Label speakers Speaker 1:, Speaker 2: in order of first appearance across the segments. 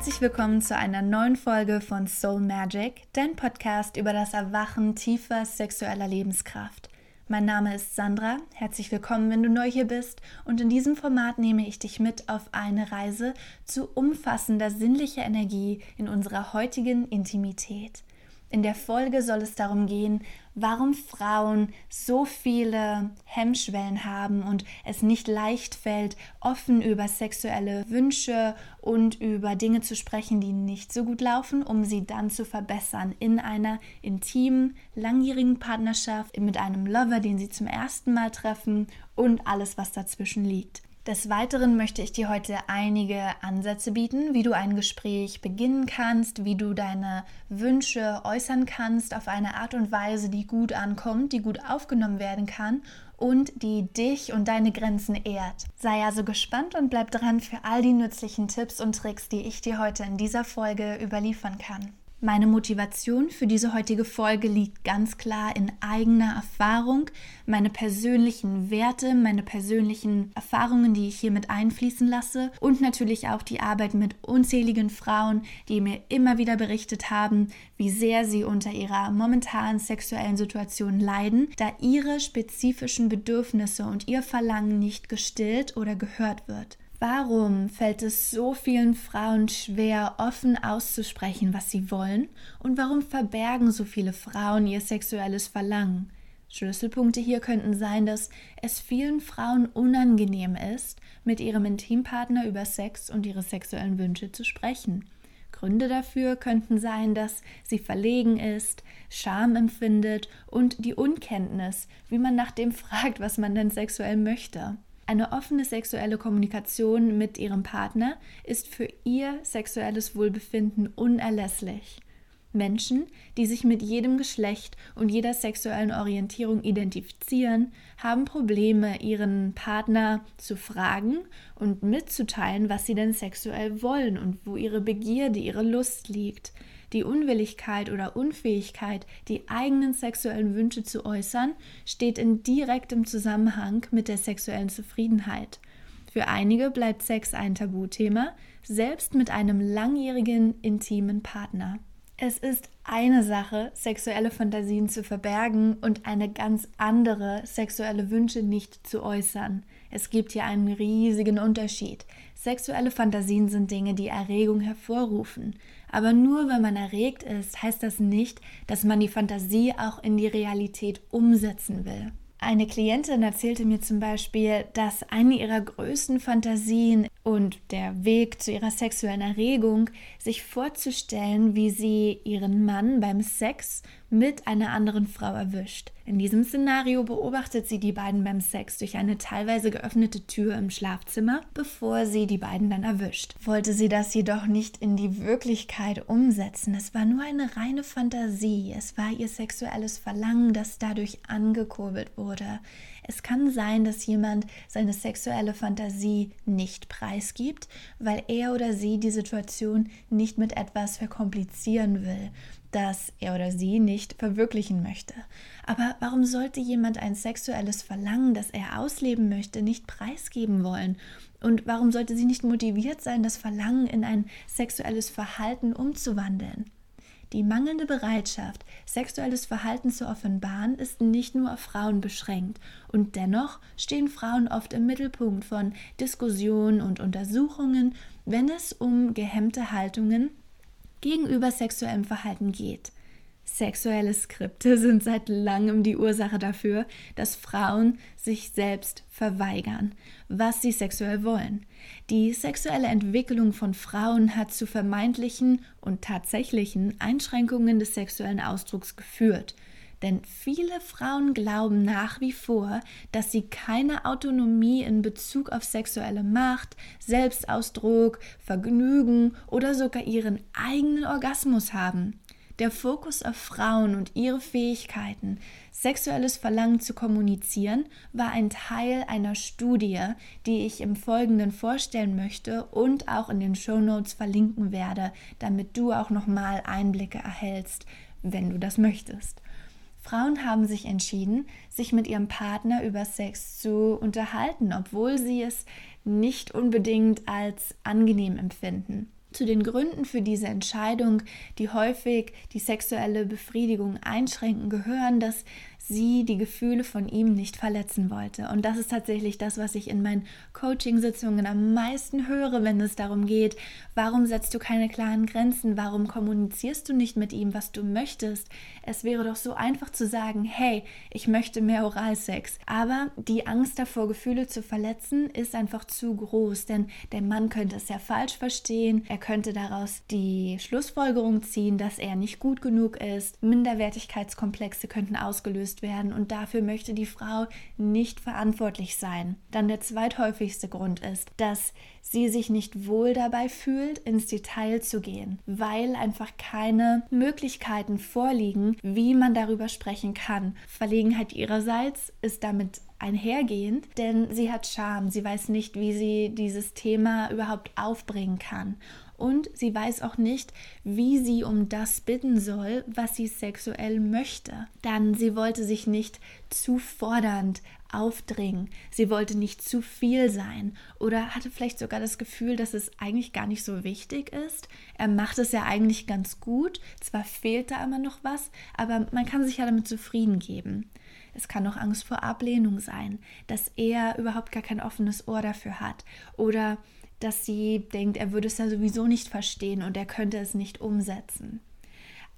Speaker 1: Herzlich willkommen zu einer neuen Folge von Soul Magic, dein Podcast über das Erwachen tiefer sexueller Lebenskraft. Mein Name ist Sandra, herzlich willkommen, wenn du neu hier bist und in diesem Format nehme ich dich mit auf eine Reise zu umfassender sinnlicher Energie in unserer heutigen Intimität. In der Folge soll es darum gehen, warum Frauen so viele Hemmschwellen haben und es nicht leicht fällt, offen über sexuelle Wünsche und über Dinge zu sprechen, die nicht so gut laufen, um sie dann zu verbessern in einer intimen, langjährigen Partnerschaft mit einem Lover, den sie zum ersten Mal treffen und alles, was dazwischen liegt. Des Weiteren möchte ich dir heute einige Ansätze bieten, wie du ein Gespräch beginnen kannst, wie du deine Wünsche äußern kannst auf eine Art und Weise, die gut ankommt, die gut aufgenommen werden kann und die dich und deine Grenzen ehrt. Sei also gespannt und bleib dran für all die nützlichen Tipps und Tricks, die ich dir heute in dieser Folge überliefern kann. Meine Motivation für diese heutige Folge liegt ganz klar in eigener Erfahrung, meine persönlichen Werte, meine persönlichen Erfahrungen, die ich hier mit einfließen lasse und natürlich auch die Arbeit mit unzähligen Frauen, die mir immer wieder berichtet haben, wie sehr sie unter ihrer momentanen sexuellen Situation leiden, da ihre spezifischen Bedürfnisse und ihr Verlangen nicht gestillt oder gehört wird. Warum fällt es so vielen Frauen schwer, offen auszusprechen, was sie wollen? Und warum verbergen so viele Frauen ihr sexuelles Verlangen? Schlüsselpunkte hier könnten sein, dass es vielen Frauen unangenehm ist, mit ihrem Intimpartner über Sex und ihre sexuellen Wünsche zu sprechen. Gründe dafür könnten sein, dass sie verlegen ist, Scham empfindet und die Unkenntnis, wie man nach dem fragt, was man denn sexuell möchte. Eine offene sexuelle Kommunikation mit ihrem Partner ist für ihr sexuelles Wohlbefinden unerlässlich. Menschen, die sich mit jedem Geschlecht und jeder sexuellen Orientierung identifizieren, haben Probleme, ihren Partner zu fragen und mitzuteilen, was sie denn sexuell wollen und wo ihre Begierde, ihre Lust liegt die Unwilligkeit oder Unfähigkeit, die eigenen sexuellen Wünsche zu äußern, steht in direktem Zusammenhang mit der sexuellen Zufriedenheit. Für einige bleibt Sex ein Tabuthema, selbst mit einem langjährigen intimen Partner. Es ist eine Sache, sexuelle Fantasien zu verbergen und eine ganz andere, sexuelle Wünsche nicht zu äußern. Es gibt hier einen riesigen Unterschied. Sexuelle Fantasien sind Dinge, die Erregung hervorrufen. Aber nur wenn man erregt ist, heißt das nicht, dass man die Fantasie auch in die Realität umsetzen will. Eine Klientin erzählte mir zum Beispiel, dass eine ihrer größten Fantasien und der Weg zu ihrer sexuellen Erregung, sich vorzustellen, wie sie ihren Mann beim Sex mit einer anderen Frau erwischt. In diesem Szenario beobachtet sie die beiden beim Sex durch eine teilweise geöffnete Tür im Schlafzimmer, bevor sie die beiden dann erwischt. Wollte sie das jedoch nicht in die Wirklichkeit umsetzen. Es war nur eine reine Fantasie. Es war ihr sexuelles Verlangen, das dadurch angekurbelt wurde. Es kann sein, dass jemand seine sexuelle Fantasie nicht preisgibt, weil er oder sie die Situation nicht mit etwas verkomplizieren will, das er oder sie nicht verwirklichen möchte. Aber warum sollte jemand ein sexuelles Verlangen, das er ausleben möchte, nicht preisgeben wollen? Und warum sollte sie nicht motiviert sein, das Verlangen in ein sexuelles Verhalten umzuwandeln? Die mangelnde Bereitschaft, sexuelles Verhalten zu offenbaren, ist nicht nur auf Frauen beschränkt. Und dennoch stehen Frauen oft im Mittelpunkt von Diskussionen und Untersuchungen, wenn es um gehemmte Haltungen gegenüber sexuellem Verhalten geht. Sexuelle Skripte sind seit langem die Ursache dafür, dass Frauen sich selbst verweigern, was sie sexuell wollen. Die sexuelle Entwicklung von Frauen hat zu vermeintlichen und tatsächlichen Einschränkungen des sexuellen Ausdrucks geführt. Denn viele Frauen glauben nach wie vor, dass sie keine Autonomie in Bezug auf sexuelle Macht, Selbstausdruck, Vergnügen oder sogar ihren eigenen Orgasmus haben. Der Fokus auf Frauen und ihre Fähigkeiten, sexuelles Verlangen zu kommunizieren, war ein Teil einer Studie, die ich im Folgenden vorstellen möchte und auch in den Show Notes verlinken werde, damit du auch nochmal Einblicke erhältst, wenn du das möchtest. Frauen haben sich entschieden, sich mit ihrem Partner über Sex zu unterhalten, obwohl sie es nicht unbedingt als angenehm empfinden. Zu den Gründen für diese Entscheidung, die häufig die sexuelle Befriedigung einschränken, gehören, dass sie die Gefühle von ihm nicht verletzen wollte. Und das ist tatsächlich das, was ich in meinen Coaching-Sitzungen am meisten höre, wenn es darum geht, warum setzt du keine klaren Grenzen, warum kommunizierst du nicht mit ihm, was du möchtest. Es wäre doch so einfach zu sagen, hey, ich möchte mehr Oralsex. Aber die Angst davor, Gefühle zu verletzen, ist einfach zu groß, denn der Mann könnte es ja falsch verstehen, er könnte daraus die Schlussfolgerung ziehen, dass er nicht gut genug ist, Minderwertigkeitskomplexe könnten ausgelöst werden und dafür möchte die Frau nicht verantwortlich sein. Dann der zweithäufigste Grund ist, dass sie sich nicht wohl dabei fühlt, ins Detail zu gehen, weil einfach keine Möglichkeiten vorliegen, wie man darüber sprechen kann. Verlegenheit ihrerseits ist damit einhergehend, denn sie hat Scham, sie weiß nicht, wie sie dieses Thema überhaupt aufbringen kann und sie weiß auch nicht, wie sie um das bitten soll, was sie sexuell möchte. Dann sie wollte sich nicht zu fordernd aufdringen, sie wollte nicht zu viel sein oder hatte vielleicht sogar das Gefühl, dass es eigentlich gar nicht so wichtig ist. Er macht es ja eigentlich ganz gut, zwar fehlt da immer noch was, aber man kann sich ja damit zufrieden geben. Es kann auch Angst vor Ablehnung sein, dass er überhaupt gar kein offenes Ohr dafür hat oder dass sie denkt, er würde es ja sowieso nicht verstehen und er könnte es nicht umsetzen.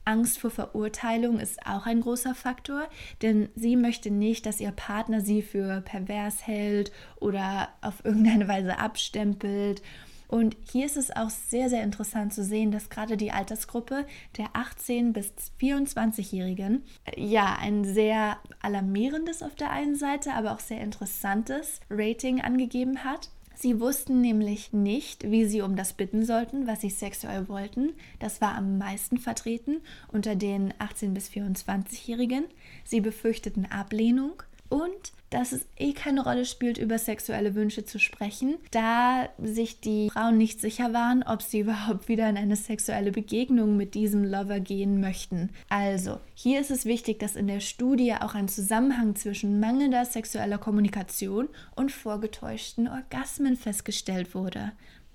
Speaker 1: Angst vor Verurteilung ist auch ein großer Faktor, denn sie möchte nicht, dass ihr Partner sie für pervers hält oder auf irgendeine Weise abstempelt. Und hier ist es auch sehr, sehr interessant zu sehen, dass gerade die Altersgruppe der 18- bis 24-Jährigen äh, ja ein sehr alarmierendes auf der einen Seite, aber auch sehr interessantes Rating angegeben hat. Sie wussten nämlich nicht, wie sie um das bitten sollten, was sie sexuell wollten. Das war am meisten vertreten unter den 18- bis 24-Jährigen. Sie befürchteten Ablehnung und dass es eh keine Rolle spielt, über sexuelle Wünsche zu sprechen, da sich die Frauen nicht sicher waren, ob sie überhaupt wieder in eine sexuelle Begegnung mit diesem Lover gehen möchten. Also, hier ist es wichtig, dass in der Studie auch ein Zusammenhang zwischen mangelnder sexueller Kommunikation und vorgetäuschten Orgasmen festgestellt wurde.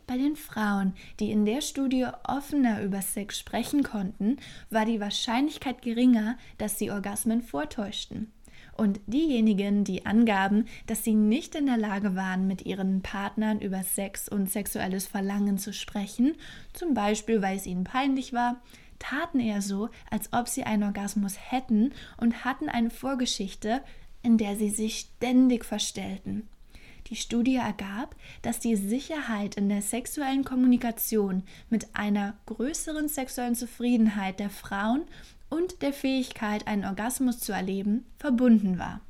Speaker 1: Bei den Frauen, die in der Studie offener über Sex sprechen konnten, war die Wahrscheinlichkeit geringer, dass sie Orgasmen vortäuschten. Und diejenigen, die angaben, dass sie nicht in der Lage waren, mit ihren Partnern über Sex und sexuelles Verlangen zu sprechen, zum Beispiel weil es ihnen peinlich war, taten eher so, als ob sie einen Orgasmus hätten und hatten eine Vorgeschichte, in der sie sich ständig verstellten. Die Studie ergab, dass die Sicherheit in der sexuellen Kommunikation mit einer größeren sexuellen Zufriedenheit der Frauen und der Fähigkeit, einen Orgasmus zu erleben, verbunden war.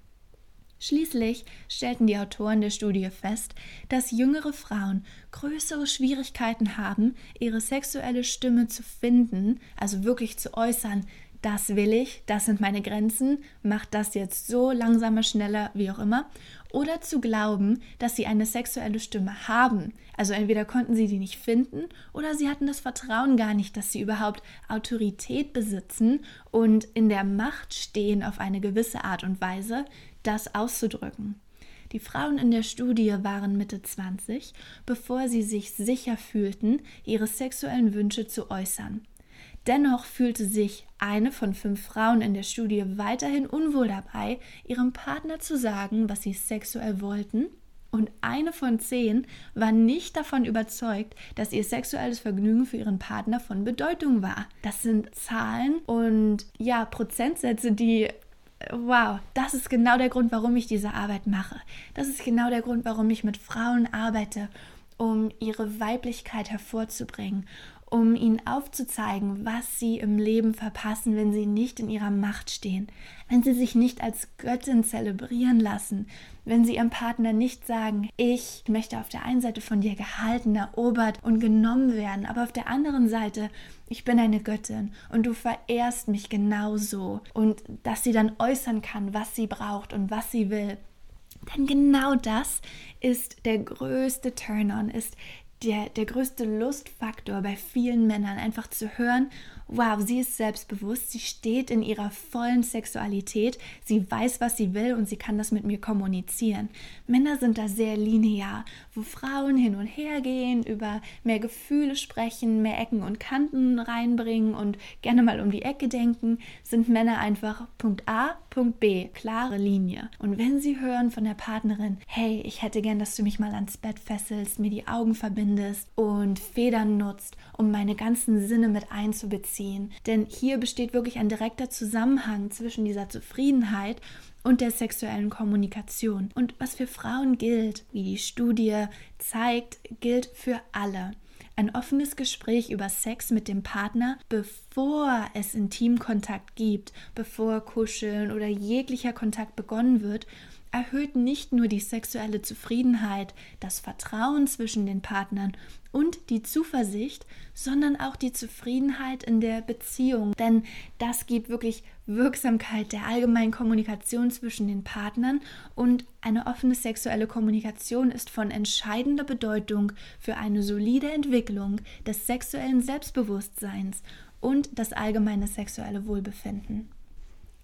Speaker 1: Schließlich stellten die Autoren der Studie fest, dass jüngere Frauen größere Schwierigkeiten haben, ihre sexuelle Stimme zu finden, also wirklich zu äußern, das will ich, das sind meine Grenzen, mach das jetzt so langsamer, schneller, wie auch immer, oder zu glauben, dass sie eine sexuelle Stimme haben. Also entweder konnten sie die nicht finden oder sie hatten das Vertrauen gar nicht, dass sie überhaupt Autorität besitzen und in der Macht stehen, auf eine gewisse Art und Weise das auszudrücken. Die Frauen in der Studie waren Mitte 20, bevor sie sich sicher fühlten, ihre sexuellen Wünsche zu äußern. Dennoch fühlte sich eine von fünf Frauen in der Studie weiterhin unwohl dabei, ihrem Partner zu sagen, was sie sexuell wollten, und eine von zehn war nicht davon überzeugt, dass ihr sexuelles Vergnügen für ihren Partner von Bedeutung war. Das sind Zahlen und ja, Prozentsätze, die wow, das ist genau der Grund, warum ich diese Arbeit mache. Das ist genau der Grund, warum ich mit Frauen arbeite, um ihre Weiblichkeit hervorzubringen um ihnen aufzuzeigen, was sie im Leben verpassen, wenn sie nicht in ihrer Macht stehen, wenn sie sich nicht als Göttin zelebrieren lassen, wenn sie ihrem Partner nicht sagen, ich möchte auf der einen Seite von dir gehalten, erobert und genommen werden, aber auf der anderen Seite, ich bin eine Göttin und du verehrst mich genauso und dass sie dann äußern kann, was sie braucht und was sie will. Denn genau das ist der größte Turn-on, ist der, der größte Lustfaktor bei vielen Männern, einfach zu hören, wow, sie ist selbstbewusst, sie steht in ihrer vollen Sexualität, sie weiß, was sie will und sie kann das mit mir kommunizieren. Männer sind da sehr linear, wo Frauen hin und her gehen, über mehr Gefühle sprechen, mehr Ecken und Kanten reinbringen und gerne mal um die Ecke denken, sind Männer einfach Punkt A, Punkt B, klare Linie. Und wenn sie hören von der Partnerin, hey, ich hätte gern, dass du mich mal ans Bett fesselst, mir die Augen verbindest und Federn nutzt, um meine ganzen Sinne mit einzubeziehen. Denn hier besteht wirklich ein direkter Zusammenhang zwischen dieser Zufriedenheit und der sexuellen Kommunikation. Und was für Frauen gilt, wie die Studie zeigt, gilt für alle. Ein offenes Gespräch über Sex mit dem Partner, bevor es Intimkontakt gibt, bevor Kuscheln oder jeglicher Kontakt begonnen wird, erhöht nicht nur die sexuelle Zufriedenheit, das Vertrauen zwischen den Partnern und die Zuversicht, sondern auch die Zufriedenheit in der Beziehung. Denn das gibt wirklich Wirksamkeit der allgemeinen Kommunikation zwischen den Partnern und eine offene sexuelle Kommunikation ist von entscheidender Bedeutung für eine solide Entwicklung des sexuellen Selbstbewusstseins und das allgemeine sexuelle Wohlbefinden.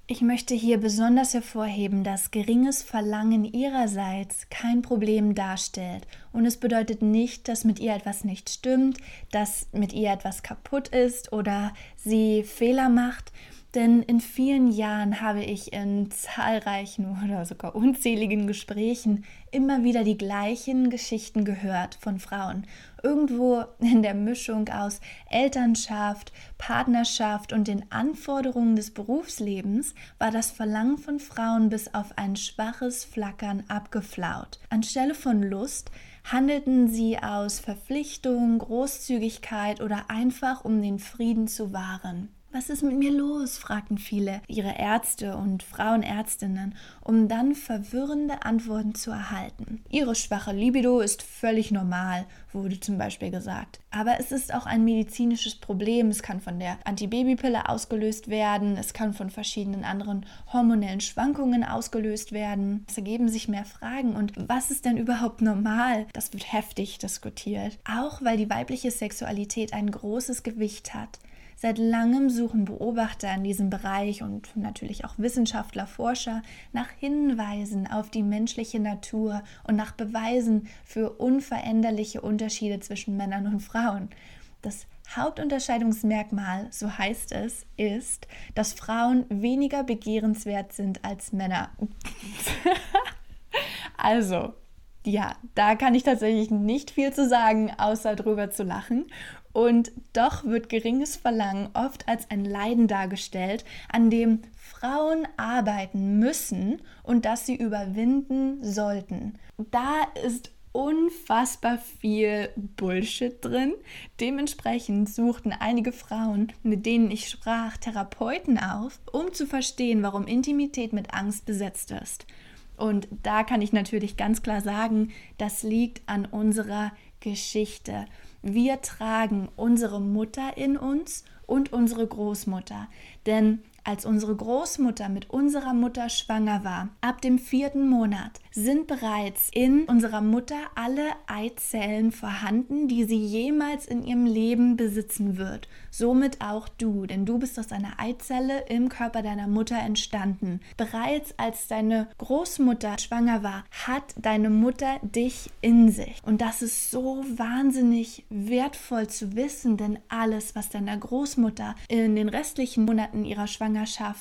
Speaker 1: Ich möchte hier besonders hervorheben, dass geringes Verlangen ihrerseits kein Problem darstellt. Und es bedeutet nicht, dass mit ihr etwas nicht stimmt, dass mit ihr etwas kaputt ist oder sie Fehler macht. Denn in vielen Jahren habe ich in zahlreichen oder sogar unzähligen Gesprächen immer wieder die gleichen Geschichten gehört von Frauen. Irgendwo in der Mischung aus Elternschaft, Partnerschaft und den Anforderungen des Berufslebens war das Verlangen von Frauen bis auf ein schwaches Flackern abgeflaut. Anstelle von Lust handelten sie aus Verpflichtung, Großzügigkeit oder einfach um den Frieden zu wahren. Was ist mit mir los? fragten viele ihre Ärzte und Frauenärztinnen, um dann verwirrende Antworten zu erhalten. Ihre schwache Libido ist völlig normal, wurde zum Beispiel gesagt. Aber es ist auch ein medizinisches Problem. Es kann von der Antibabypille ausgelöst werden, es kann von verschiedenen anderen hormonellen Schwankungen ausgelöst werden. Es ergeben sich mehr Fragen. Und was ist denn überhaupt normal? Das wird heftig diskutiert. Auch weil die weibliche Sexualität ein großes Gewicht hat. Seit langem suchen Beobachter in diesem Bereich und natürlich auch Wissenschaftler, Forscher nach Hinweisen auf die menschliche Natur und nach Beweisen für unveränderliche Unterschiede zwischen Männern und Frauen. Das Hauptunterscheidungsmerkmal, so heißt es, ist, dass Frauen weniger begehrenswert sind als Männer. also, ja, da kann ich tatsächlich nicht viel zu sagen, außer drüber zu lachen. Und doch wird geringes Verlangen oft als ein Leiden dargestellt, an dem Frauen arbeiten müssen und das sie überwinden sollten. Da ist unfassbar viel Bullshit drin. Dementsprechend suchten einige Frauen, mit denen ich sprach, Therapeuten auf, um zu verstehen, warum Intimität mit Angst besetzt ist. Und da kann ich natürlich ganz klar sagen, das liegt an unserer Geschichte. Wir tragen unsere Mutter in uns und unsere Großmutter. Denn als unsere Großmutter mit unserer Mutter schwanger war, ab dem vierten Monat, sind bereits in unserer Mutter alle Eizellen vorhanden, die sie jemals in ihrem Leben besitzen wird. Somit auch du, denn du bist aus einer Eizelle im Körper deiner Mutter entstanden. Bereits als deine Großmutter schwanger war, hat deine Mutter dich in sich. Und das ist so wahnsinnig wertvoll zu wissen, denn alles, was deiner Großmutter in den restlichen Monaten ihrer Schwangerschaft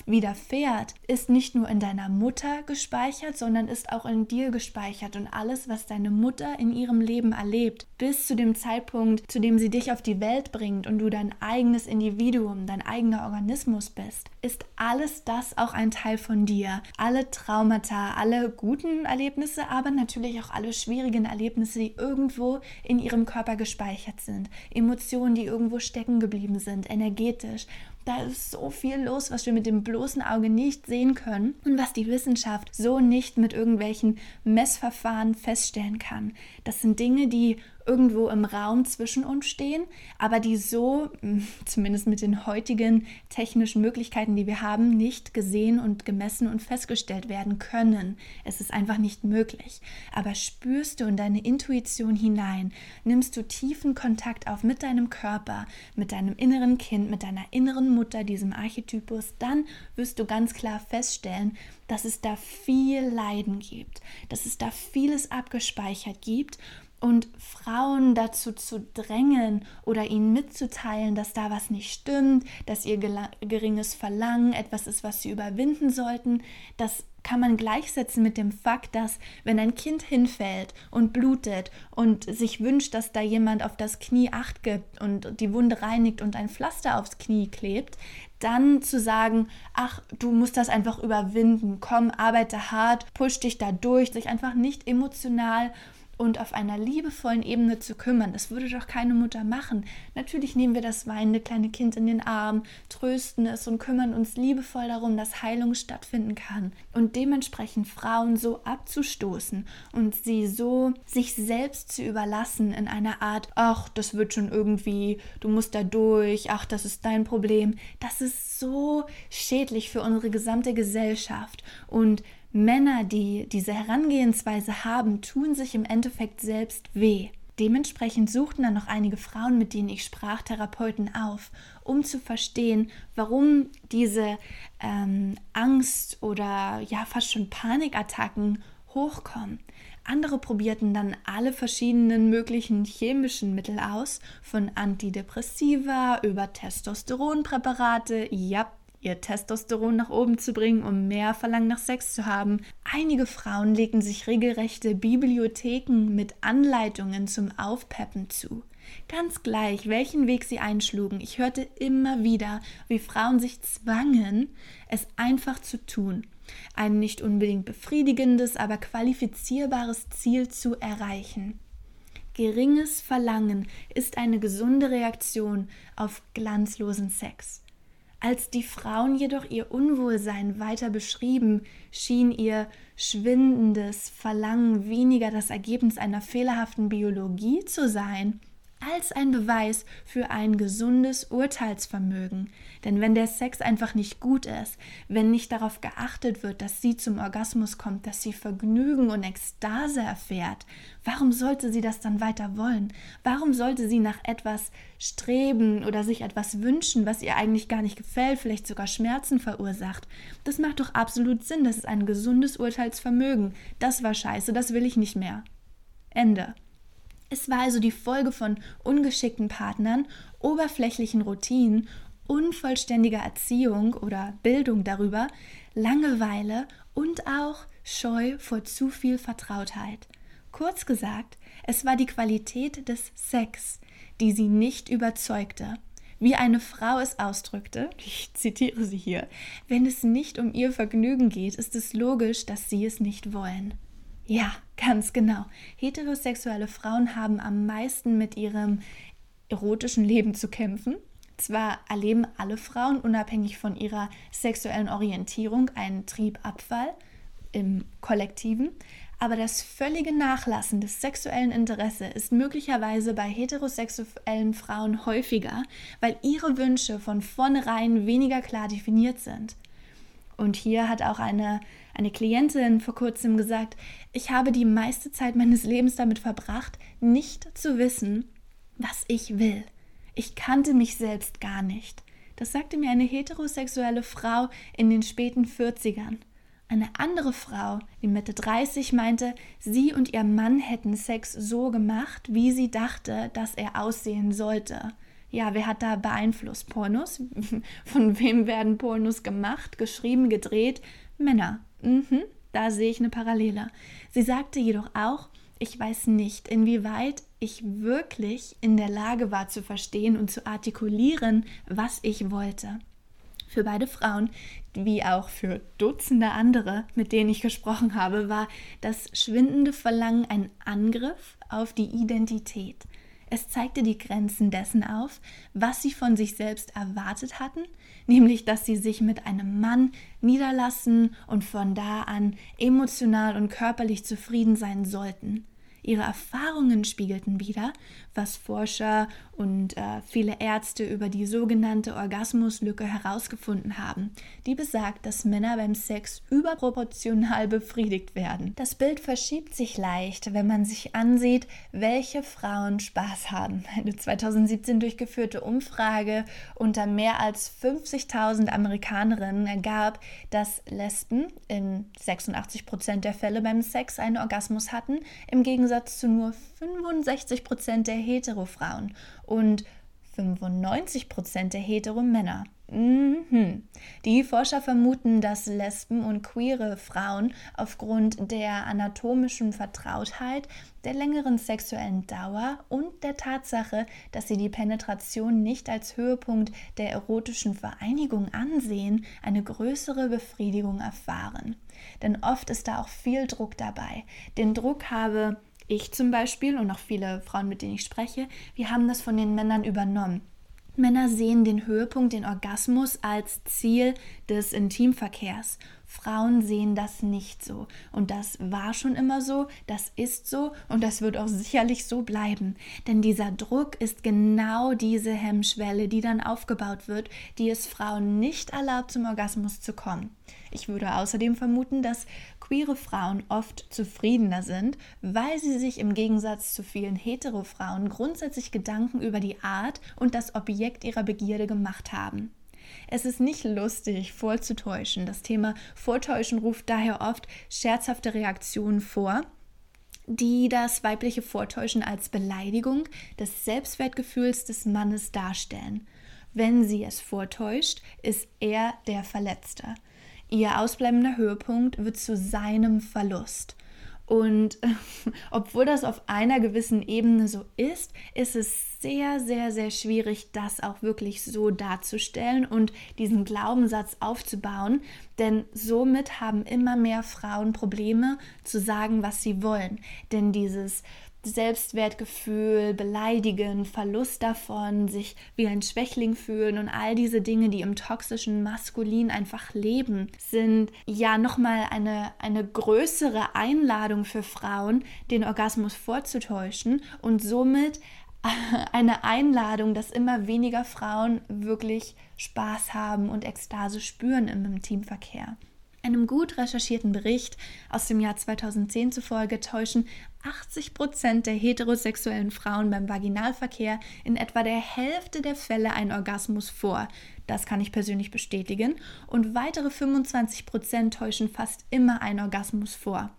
Speaker 1: widerfährt, ist nicht nur in deiner Mutter gespeichert, sondern ist auch in dir gespeichert und alles, was deine Mutter in ihrem Leben erlebt, bis zu dem Zeitpunkt, zu dem sie dich auf die Welt bringt und du dein eigenes Individuum, dein eigener Organismus bist, ist alles das auch ein Teil von dir. Alle Traumata, alle guten Erlebnisse, aber natürlich auch alle schwierigen Erlebnisse, die irgendwo in ihrem Körper gespeichert sind. Emotionen, die irgendwo stecken geblieben sind, energetisch da ist so viel los, was wir mit dem bloßen Auge nicht sehen können und was die Wissenschaft so nicht mit irgendwelchen Messverfahren feststellen kann. Das sind Dinge, die irgendwo im Raum zwischen uns stehen, aber die so, hm, zumindest mit den heutigen technischen Möglichkeiten, die wir haben, nicht gesehen und gemessen und festgestellt werden können. Es ist einfach nicht möglich. Aber spürst du in deine Intuition hinein, nimmst du tiefen Kontakt auf mit deinem Körper, mit deinem inneren Kind, mit deiner inneren Mutter, diesem Archetypus, dann wirst du ganz klar feststellen, dass es da viel Leiden gibt, dass es da vieles abgespeichert gibt und Frauen dazu zu drängen oder ihnen mitzuteilen, dass da was nicht stimmt, dass ihr geringes Verlangen etwas ist, was sie überwinden sollten, das kann man gleichsetzen mit dem Fakt, dass wenn ein Kind hinfällt und blutet und sich wünscht, dass da jemand auf das Knie acht gibt und die Wunde reinigt und ein Pflaster aufs Knie klebt, dann zu sagen, ach, du musst das einfach überwinden, komm, arbeite hart, push dich da durch, sich einfach nicht emotional und auf einer liebevollen Ebene zu kümmern. Das würde doch keine Mutter machen. Natürlich nehmen wir das weinende kleine Kind in den Arm, trösten es und kümmern uns liebevoll darum, dass Heilung stattfinden kann. Und dementsprechend Frauen so abzustoßen und sie so sich selbst zu überlassen in einer Art, ach, das wird schon irgendwie, du musst da durch, ach, das ist dein Problem. Das ist so schädlich für unsere gesamte Gesellschaft. Und Männer, die diese Herangehensweise haben, tun sich im Endeffekt selbst weh. Dementsprechend suchten dann noch einige Frauen, mit denen ich sprach, Therapeuten auf, um zu verstehen, warum diese ähm, Angst oder ja fast schon Panikattacken hochkommen. Andere probierten dann alle verschiedenen möglichen chemischen Mittel aus, von Antidepressiva über Testosteronpräparate, ja, ihr Testosteron nach oben zu bringen, um mehr Verlangen nach Sex zu haben. Einige Frauen legten sich regelrechte Bibliotheken mit Anleitungen zum Aufpeppen zu. Ganz gleich, welchen Weg sie einschlugen, ich hörte immer wieder, wie Frauen sich zwangen, es einfach zu tun, ein nicht unbedingt befriedigendes, aber qualifizierbares Ziel zu erreichen. Geringes Verlangen ist eine gesunde Reaktion auf glanzlosen Sex. Als die Frauen jedoch ihr Unwohlsein weiter beschrieben, schien ihr schwindendes Verlangen weniger das Ergebnis einer fehlerhaften Biologie zu sein, als ein Beweis für ein gesundes Urteilsvermögen. Denn wenn der Sex einfach nicht gut ist, wenn nicht darauf geachtet wird, dass sie zum Orgasmus kommt, dass sie Vergnügen und Ekstase erfährt, warum sollte sie das dann weiter wollen? Warum sollte sie nach etwas streben oder sich etwas wünschen, was ihr eigentlich gar nicht gefällt, vielleicht sogar Schmerzen verursacht? Das macht doch absolut Sinn. Das ist ein gesundes Urteilsvermögen. Das war scheiße, das will ich nicht mehr. Ende. Es war also die Folge von ungeschickten Partnern, oberflächlichen Routinen, unvollständiger Erziehung oder Bildung darüber, Langeweile und auch Scheu vor zu viel Vertrautheit. Kurz gesagt, es war die Qualität des Sex, die sie nicht überzeugte. Wie eine Frau es ausdrückte, ich zitiere sie hier, wenn es nicht um ihr Vergnügen geht, ist es logisch, dass sie es nicht wollen. Ja, ganz genau. Heterosexuelle Frauen haben am meisten mit ihrem erotischen Leben zu kämpfen. Zwar erleben alle Frauen unabhängig von ihrer sexuellen Orientierung einen Triebabfall im Kollektiven, aber das völlige Nachlassen des sexuellen Interesses ist möglicherweise bei heterosexuellen Frauen häufiger, weil ihre Wünsche von vornherein weniger klar definiert sind. Und hier hat auch eine, eine Klientin vor kurzem gesagt, ich habe die meiste Zeit meines Lebens damit verbracht, nicht zu wissen, was ich will. Ich kannte mich selbst gar nicht. Das sagte mir eine heterosexuelle Frau in den späten 40ern. Eine andere Frau, die Mitte 30, meinte, sie und ihr Mann hätten Sex so gemacht, wie sie dachte, dass er aussehen sollte. Ja, wer hat da beeinflusst? Pornos? Von wem werden Pornos gemacht, geschrieben, gedreht? Männer. Mhm, da sehe ich eine Parallele. Sie sagte jedoch auch, ich weiß nicht, inwieweit ich wirklich in der Lage war zu verstehen und zu artikulieren, was ich wollte. Für beide Frauen, wie auch für Dutzende andere, mit denen ich gesprochen habe, war das schwindende Verlangen ein Angriff auf die Identität. Es zeigte die Grenzen dessen auf, was sie von sich selbst erwartet hatten, nämlich dass sie sich mit einem Mann niederlassen und von da an emotional und körperlich zufrieden sein sollten. Ihre Erfahrungen spiegelten wieder, was Forscher und äh, viele Ärzte über die sogenannte Orgasmuslücke herausgefunden haben, die besagt, dass Männer beim Sex überproportional befriedigt werden. Das Bild verschiebt sich leicht, wenn man sich ansieht, welche Frauen Spaß haben. Eine 2017 durchgeführte Umfrage unter mehr als 50.000 Amerikanerinnen ergab, dass Lesben in 86 Prozent der Fälle beim Sex einen Orgasmus hatten, im Gegensatz zu nur 65 Prozent der Heterofrauen und 95 Prozent der Hetero-Männer. Mhm. Die Forscher vermuten, dass Lesben und queere Frauen aufgrund der anatomischen Vertrautheit, der längeren sexuellen Dauer und der Tatsache, dass sie die Penetration nicht als Höhepunkt der erotischen Vereinigung ansehen, eine größere Befriedigung erfahren. Denn oft ist da auch viel Druck dabei. Den Druck habe ich zum Beispiel und auch viele Frauen, mit denen ich spreche, wir haben das von den Männern übernommen. Männer sehen den Höhepunkt, den Orgasmus als Ziel des Intimverkehrs. Frauen sehen das nicht so. Und das war schon immer so, das ist so und das wird auch sicherlich so bleiben. Denn dieser Druck ist genau diese Hemmschwelle, die dann aufgebaut wird, die es Frauen nicht erlaubt, zum Orgasmus zu kommen. Ich würde außerdem vermuten, dass queere Frauen oft zufriedener sind, weil sie sich im Gegensatz zu vielen hetero Frauen grundsätzlich Gedanken über die Art und das Objekt ihrer Begierde gemacht haben. Es ist nicht lustig, vorzutäuschen. Das Thema Vortäuschen ruft daher oft scherzhafte Reaktionen vor, die das weibliche Vortäuschen als Beleidigung des Selbstwertgefühls des Mannes darstellen. Wenn sie es vortäuscht, ist er der Verletzte. Ihr ausbleibender Höhepunkt wird zu seinem Verlust. Und obwohl das auf einer gewissen Ebene so ist, ist es sehr, sehr, sehr schwierig, das auch wirklich so darzustellen und diesen Glaubenssatz aufzubauen. Denn somit haben immer mehr Frauen Probleme zu sagen, was sie wollen. Denn dieses Selbstwertgefühl, beleidigen, Verlust davon, sich wie ein Schwächling fühlen und all diese Dinge, die im toxischen Maskulin einfach leben, sind ja nochmal eine, eine größere Einladung für Frauen, den Orgasmus vorzutäuschen und somit eine Einladung, dass immer weniger Frauen wirklich Spaß haben und Ekstase spüren im Intimverkehr. Einem gut recherchierten Bericht aus dem Jahr 2010 zufolge täuschen 80 Prozent der heterosexuellen Frauen beim Vaginalverkehr in etwa der Hälfte der Fälle einen Orgasmus vor. Das kann ich persönlich bestätigen. Und weitere 25 Prozent täuschen fast immer einen Orgasmus vor.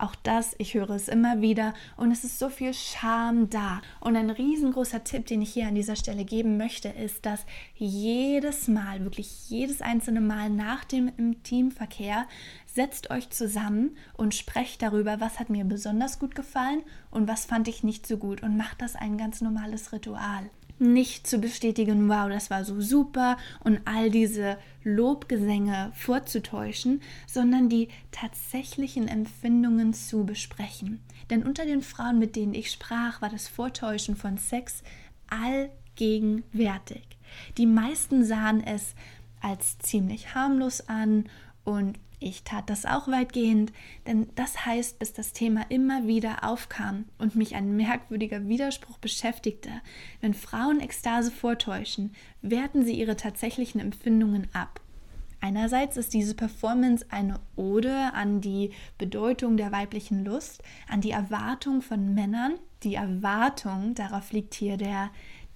Speaker 1: Auch das, ich höre es immer wieder und es ist so viel Scham da. Und ein riesengroßer Tipp, den ich hier an dieser Stelle geben möchte, ist, dass jedes Mal, wirklich jedes einzelne Mal nach dem Intimverkehr, setzt euch zusammen und sprecht darüber, was hat mir besonders gut gefallen und was fand ich nicht so gut und macht das ein ganz normales Ritual nicht zu bestätigen, wow, das war so super und all diese Lobgesänge vorzutäuschen, sondern die tatsächlichen Empfindungen zu besprechen. Denn unter den Frauen, mit denen ich sprach, war das Vortäuschen von Sex allgegenwärtig. Die meisten sahen es als ziemlich harmlos an und ich tat das auch weitgehend, denn das heißt, bis das Thema immer wieder aufkam und mich ein merkwürdiger Widerspruch beschäftigte. Wenn Frauen Ekstase vortäuschen, werten sie ihre tatsächlichen Empfindungen ab. Einerseits ist diese Performance eine Ode an die Bedeutung der weiblichen Lust, an die Erwartung von Männern. Die Erwartung, darauf liegt hier der,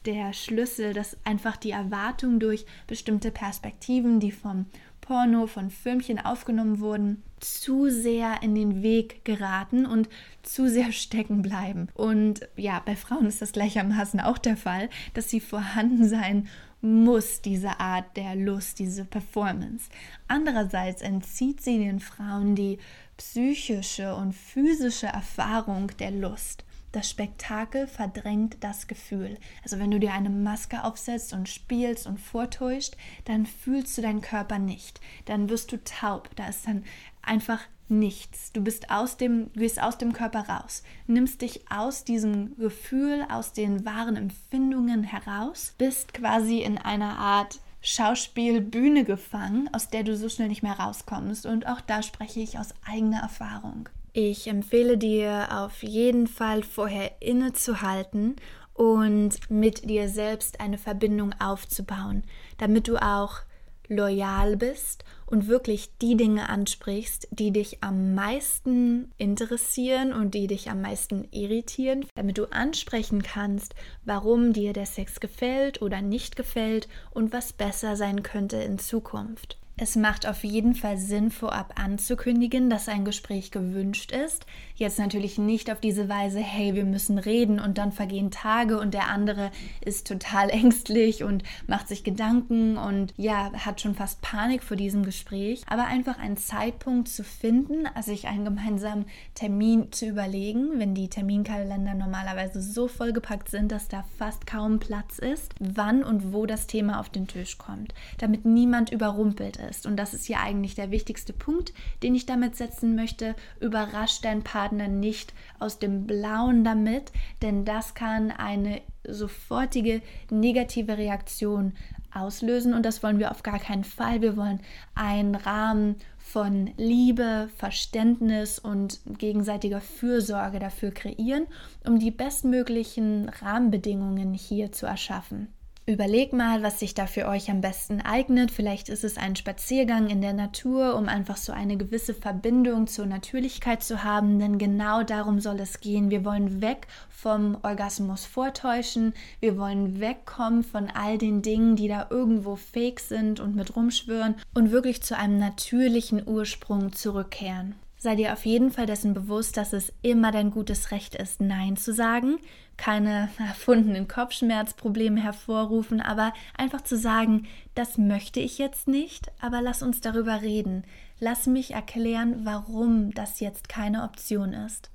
Speaker 1: der Schlüssel, dass einfach die Erwartung durch bestimmte Perspektiven, die vom Porno, von Filmchen aufgenommen wurden, zu sehr in den Weg geraten und zu sehr stecken bleiben. Und ja, bei Frauen ist das gleichermaßen auch der Fall, dass sie vorhanden sein muss, diese Art der Lust, diese Performance. Andererseits entzieht sie den Frauen die psychische und physische Erfahrung der Lust. Das Spektakel verdrängt das Gefühl. Also wenn du dir eine Maske aufsetzt und spielst und vortäuscht, dann fühlst du deinen Körper nicht. Dann wirst du taub. Da ist dann einfach nichts. Du bist aus dem, gehst aus dem Körper raus, nimmst dich aus diesem Gefühl, aus den wahren Empfindungen heraus, bist quasi in einer Art Schauspielbühne gefangen, aus der du so schnell nicht mehr rauskommst. Und auch da spreche ich aus eigener Erfahrung. Ich empfehle dir auf jeden Fall vorher innezuhalten und mit dir selbst eine Verbindung aufzubauen, damit du auch loyal bist und wirklich die Dinge ansprichst, die dich am meisten interessieren und die dich am meisten irritieren, damit du ansprechen kannst, warum dir der Sex gefällt oder nicht gefällt und was besser sein könnte in Zukunft. Es macht auf jeden Fall Sinn, vorab anzukündigen, dass ein Gespräch gewünscht ist. Jetzt natürlich nicht auf diese Weise, hey, wir müssen reden und dann vergehen Tage und der andere ist total ängstlich und macht sich Gedanken und ja, hat schon fast Panik vor diesem Gespräch. Aber einfach einen Zeitpunkt zu finden, also sich einen gemeinsamen Termin zu überlegen, wenn die Terminkalender normalerweise so vollgepackt sind, dass da fast kaum Platz ist, wann und wo das Thema auf den Tisch kommt, damit niemand überrumpelt. Und das ist ja eigentlich der wichtigste Punkt, den ich damit setzen möchte. Überrasch deinen Partner nicht aus dem Blauen damit, denn das kann eine sofortige negative Reaktion auslösen und das wollen wir auf gar keinen Fall. Wir wollen einen Rahmen von Liebe, Verständnis und gegenseitiger Fürsorge dafür kreieren, um die bestmöglichen Rahmenbedingungen hier zu erschaffen. Überleg mal, was sich da für euch am besten eignet. Vielleicht ist es ein Spaziergang in der Natur, um einfach so eine gewisse Verbindung zur Natürlichkeit zu haben, denn genau darum soll es gehen. Wir wollen weg vom Orgasmus vortäuschen, wir wollen wegkommen von all den Dingen, die da irgendwo fake sind und mit rumschwören und wirklich zu einem natürlichen Ursprung zurückkehren. Sei dir auf jeden Fall dessen bewusst, dass es immer dein gutes Recht ist, Nein zu sagen keine erfundenen Kopfschmerzprobleme hervorrufen, aber einfach zu sagen, das möchte ich jetzt nicht, aber lass uns darüber reden. Lass mich erklären, warum das jetzt keine Option ist.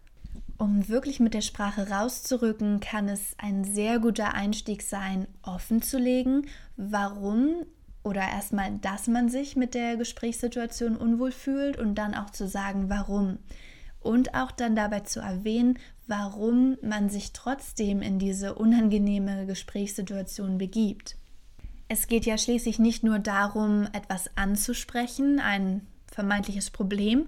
Speaker 1: Um wirklich mit der Sprache rauszurücken, kann es ein sehr guter Einstieg sein, offen zu legen, warum oder erstmal, dass man sich mit der Gesprächssituation unwohl fühlt und dann auch zu sagen, warum und auch dann dabei zu erwähnen, warum man sich trotzdem in diese unangenehme Gesprächssituation begibt. Es geht ja schließlich nicht nur darum, etwas anzusprechen, ein vermeintliches Problem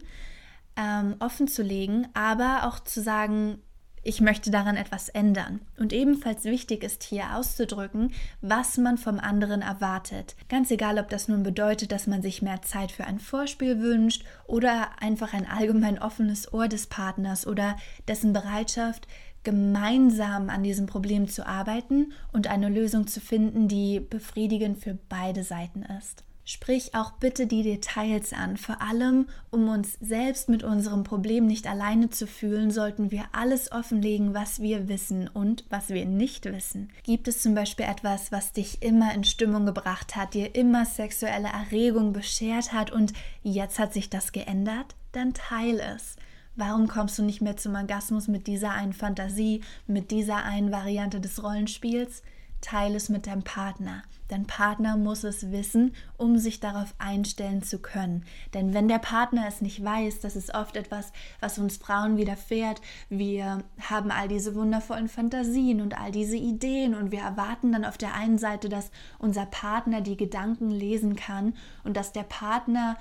Speaker 1: ähm, offen zu legen, aber auch zu sagen, ich möchte daran etwas ändern. Und ebenfalls wichtig ist hier auszudrücken, was man vom anderen erwartet. Ganz egal, ob das nun bedeutet, dass man sich mehr Zeit für ein Vorspiel wünscht oder einfach ein allgemein offenes Ohr des Partners oder dessen Bereitschaft, gemeinsam an diesem Problem zu arbeiten und eine Lösung zu finden, die befriedigend für beide Seiten ist. Sprich auch bitte die Details an. Vor allem, um uns selbst mit unserem Problem nicht alleine zu fühlen, sollten wir alles offenlegen, was wir wissen und was wir nicht wissen. Gibt es zum Beispiel etwas, was dich immer in Stimmung gebracht hat, dir immer sexuelle Erregung beschert hat und jetzt hat sich das geändert? Dann teil es. Warum kommst du nicht mehr zum Orgasmus mit dieser einen Fantasie, mit dieser einen Variante des Rollenspiels? Teile es mit deinem Partner. Dein Partner muss es wissen, um sich darauf einstellen zu können. Denn wenn der Partner es nicht weiß, das ist oft etwas, was uns Frauen widerfährt. Wir haben all diese wundervollen Fantasien und all diese Ideen und wir erwarten dann auf der einen Seite, dass unser Partner die Gedanken lesen kann und dass der Partner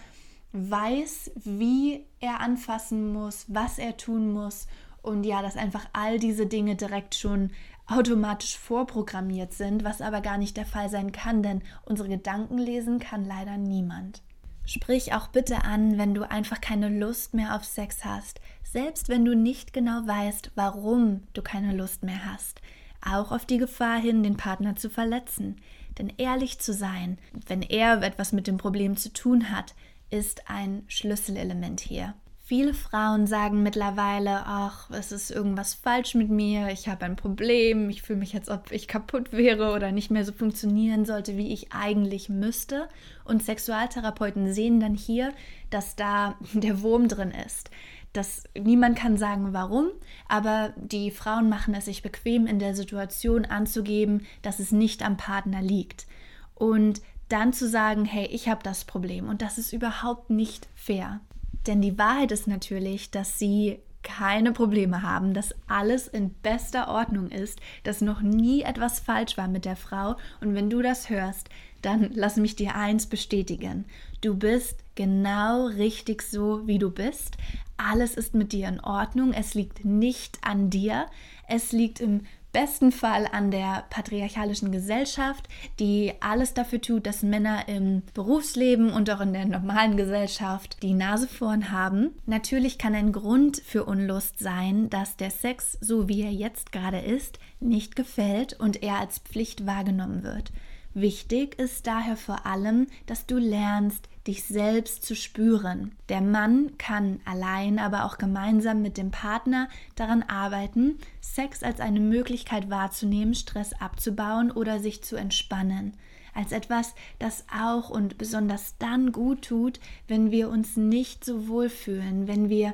Speaker 1: weiß, wie er anfassen muss, was er tun muss und ja, dass einfach all diese Dinge direkt schon automatisch vorprogrammiert sind, was aber gar nicht der Fall sein kann, denn unsere Gedanken lesen kann leider niemand. Sprich auch bitte an, wenn du einfach keine Lust mehr auf Sex hast, selbst wenn du nicht genau weißt, warum du keine Lust mehr hast. Auch auf die Gefahr hin, den Partner zu verletzen. Denn ehrlich zu sein, wenn er etwas mit dem Problem zu tun hat, ist ein Schlüsselelement hier. Viele Frauen sagen mittlerweile, ach, es ist irgendwas falsch mit mir, ich habe ein Problem, ich fühle mich, als ob ich kaputt wäre oder nicht mehr so funktionieren sollte, wie ich eigentlich müsste. Und Sexualtherapeuten sehen dann hier, dass da der Wurm drin ist. Das, niemand kann sagen, warum, aber die Frauen machen es sich bequem, in der Situation anzugeben, dass es nicht am Partner liegt. Und dann zu sagen, hey, ich habe das Problem und das ist überhaupt nicht fair. Denn die Wahrheit ist natürlich, dass sie keine Probleme haben, dass alles in bester Ordnung ist, dass noch nie etwas falsch war mit der Frau. Und wenn du das hörst, dann lass mich dir eins bestätigen. Du bist genau richtig so, wie du bist. Alles ist mit dir in Ordnung. Es liegt nicht an dir. Es liegt im besten Fall an der patriarchalischen Gesellschaft, die alles dafür tut, dass Männer im Berufsleben und auch in der normalen Gesellschaft die Nase vorn haben. Natürlich kann ein Grund für Unlust sein, dass der Sex, so wie er jetzt gerade ist, nicht gefällt und er als Pflicht wahrgenommen wird. Wichtig ist daher vor allem, dass du lernst, dich selbst zu spüren. Der Mann kann allein, aber auch gemeinsam mit dem Partner daran arbeiten, Sex als eine Möglichkeit wahrzunehmen, Stress abzubauen oder sich zu entspannen. Als etwas, das auch und besonders dann gut tut, wenn wir uns nicht so wohl fühlen, wenn wir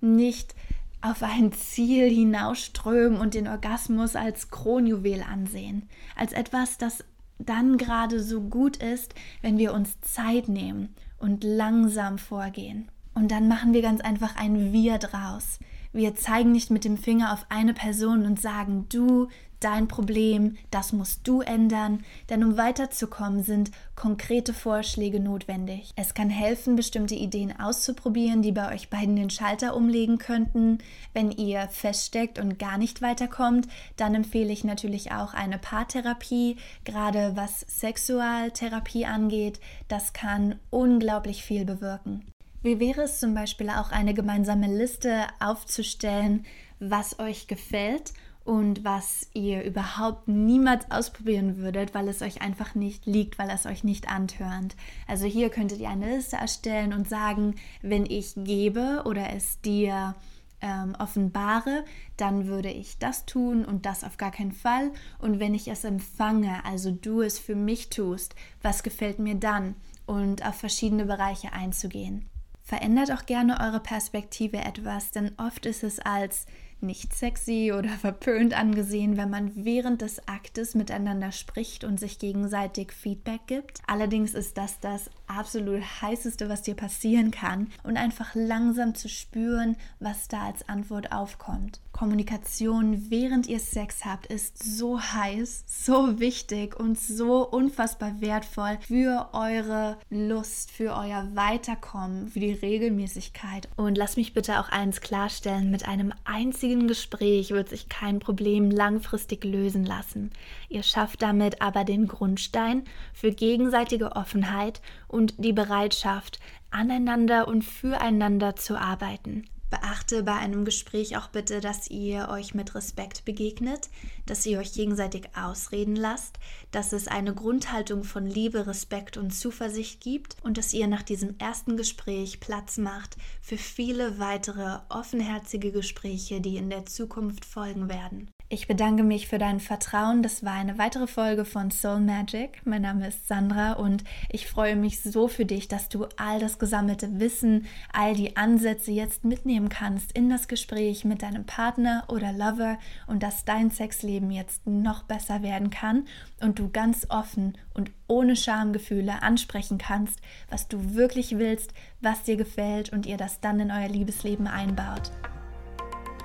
Speaker 1: nicht auf ein Ziel hinausströmen und den Orgasmus als Kronjuwel ansehen, als etwas, das dann gerade so gut ist, wenn wir uns Zeit nehmen und langsam vorgehen. Und dann machen wir ganz einfach ein Wir draus. Wir zeigen nicht mit dem Finger auf eine Person und sagen, du dein Problem, das musst du ändern, denn um weiterzukommen sind konkrete Vorschläge notwendig. Es kann helfen, bestimmte Ideen auszuprobieren, die bei euch beiden den Schalter umlegen könnten. Wenn ihr feststeckt und gar nicht weiterkommt, dann empfehle ich natürlich auch eine Paartherapie, gerade was Sexualtherapie angeht. Das kann unglaublich viel bewirken. Wie wäre es zum Beispiel auch eine gemeinsame Liste aufzustellen, was euch gefällt und was ihr überhaupt niemals ausprobieren würdet, weil es euch einfach nicht liegt, weil es euch nicht antörnt. Also hier könntet ihr eine Liste erstellen und sagen, wenn ich gebe oder es dir ähm, offenbare, dann würde ich das tun und das auf gar keinen Fall. Und wenn ich es empfange, also du es für mich tust, was gefällt mir dann? Und auf verschiedene Bereiche einzugehen. Verändert auch gerne eure Perspektive etwas, denn oft ist es als nicht sexy oder verpönt angesehen, wenn man während des Aktes miteinander spricht und sich gegenseitig Feedback gibt. Allerdings ist das das absolut heißeste, was dir passieren kann und einfach langsam zu spüren, was da als Antwort aufkommt. Kommunikation, während ihr Sex habt, ist so heiß, so wichtig und so unfassbar wertvoll für eure Lust, für euer Weiterkommen, für die Regelmäßigkeit. Und lass mich bitte auch eins klarstellen, mit einem einzigen Gespräch wird sich kein Problem langfristig lösen lassen. Ihr schafft damit aber den Grundstein für gegenseitige Offenheit und die Bereitschaft, aneinander und füreinander zu arbeiten. Beachte bei einem Gespräch auch bitte, dass ihr euch mit Respekt begegnet, dass ihr euch gegenseitig ausreden lasst, dass es eine Grundhaltung von Liebe, Respekt und Zuversicht gibt und dass ihr nach diesem ersten Gespräch Platz macht für viele weitere offenherzige Gespräche, die in der Zukunft folgen werden. Ich bedanke mich für dein Vertrauen. Das war eine weitere Folge von Soul Magic. Mein Name ist Sandra und ich freue mich so für dich, dass du all das gesammelte Wissen, all die Ansätze jetzt mitnehmen kannst in das Gespräch mit deinem Partner oder Lover und dass dein Sexleben jetzt noch besser werden kann und du ganz offen und ohne Schamgefühle ansprechen kannst, was du wirklich willst, was dir gefällt und ihr das dann in euer Liebesleben einbaut.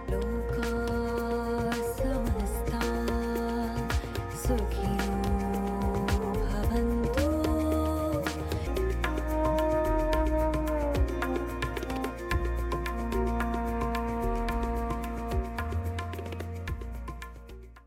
Speaker 1: Local. 이렇게.